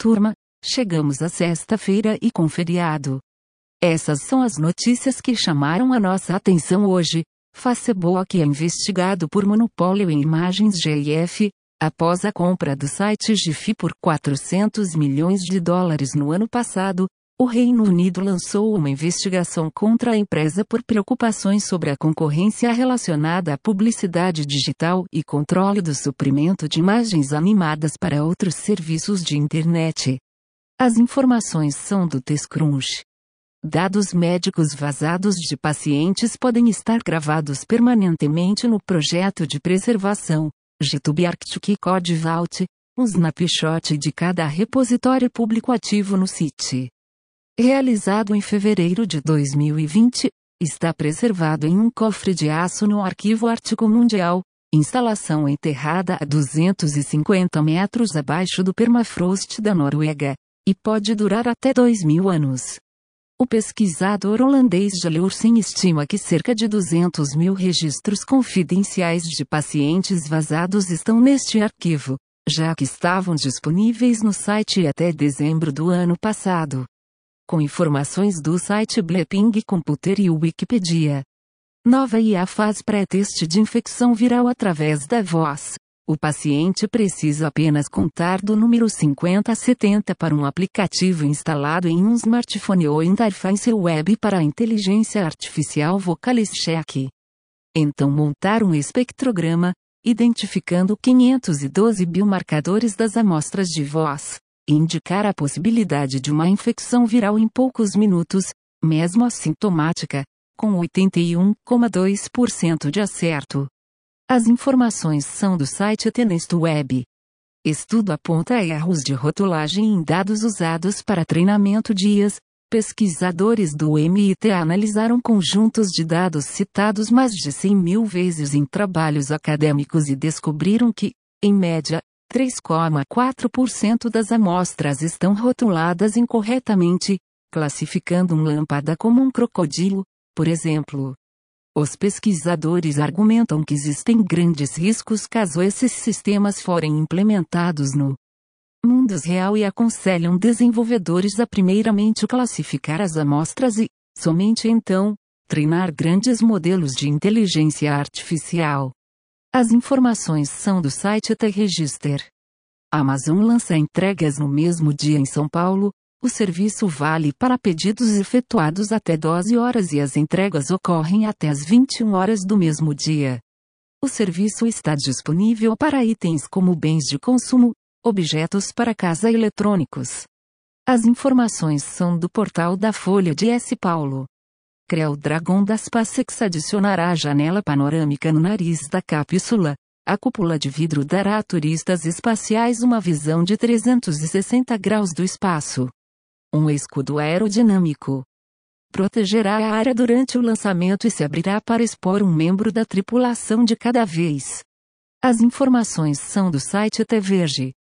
Turma, chegamos a sexta-feira e com feriado. Essas são as notícias que chamaram a nossa atenção hoje. Facebook é investigado por monopólio em imagens GIF, após a compra do site GIF por 400 milhões de dólares no ano passado, o Reino Unido lançou uma investigação contra a empresa por preocupações sobre a concorrência relacionada à publicidade digital e controle do suprimento de imagens animadas para outros serviços de internet. As informações são do TechCrunch. Dados médicos vazados de pacientes podem estar gravados permanentemente no projeto de preservação, GitHub Arctic Code Vault, um snapshot de cada repositório público ativo no site realizado em fevereiro de 2020, está preservado em um cofre de aço no Arquivo Ártico Mundial, instalação enterrada a 250 metros abaixo do permafrost da Noruega, e pode durar até 2 mil anos. O pesquisador holandês Jalursen estima que cerca de 200 mil registros confidenciais de pacientes vazados estão neste arquivo, já que estavam disponíveis no site até dezembro do ano passado com informações do site Bleeping Computer e Wikipedia. Nova IA faz pré-teste de infecção viral através da voz. O paciente precisa apenas contar do número 50 a 70 para um aplicativo instalado em um smartphone ou interface web para a inteligência artificial Vocalis Check. Então montar um espectrograma, identificando 512 biomarcadores das amostras de voz indicar a possibilidade de uma infecção viral em poucos minutos, mesmo assintomática, com 81,2% de acerto. As informações são do site Tenesto Web. Estudo aponta erros de rotulagem em dados usados para treinamento de IAs. Pesquisadores do MIT analisaram conjuntos de dados citados mais de 100 mil vezes em trabalhos acadêmicos e descobriram que, em média, 3,4% das amostras estão rotuladas incorretamente, classificando um lâmpada como um crocodilo, por exemplo. Os pesquisadores argumentam que existem grandes riscos caso esses sistemas forem implementados no mundo real e aconselham desenvolvedores a primeiramente classificar as amostras e, somente então, treinar grandes modelos de inteligência artificial. As informações são do site T-Register. Amazon lança entregas no mesmo dia em São Paulo. O serviço vale para pedidos efetuados até 12 horas e as entregas ocorrem até as 21 horas do mesmo dia. O serviço está disponível para itens como bens de consumo, objetos para casa e eletrônicos. As informações são do portal da Folha de S. Paulo. Creu Dragon das Passex adicionará a janela panorâmica no nariz da cápsula. A cúpula de vidro dará a turistas espaciais uma visão de 360 graus do espaço. Um escudo aerodinâmico protegerá a área durante o lançamento e se abrirá para expor um membro da tripulação de cada vez. As informações são do site TVerge.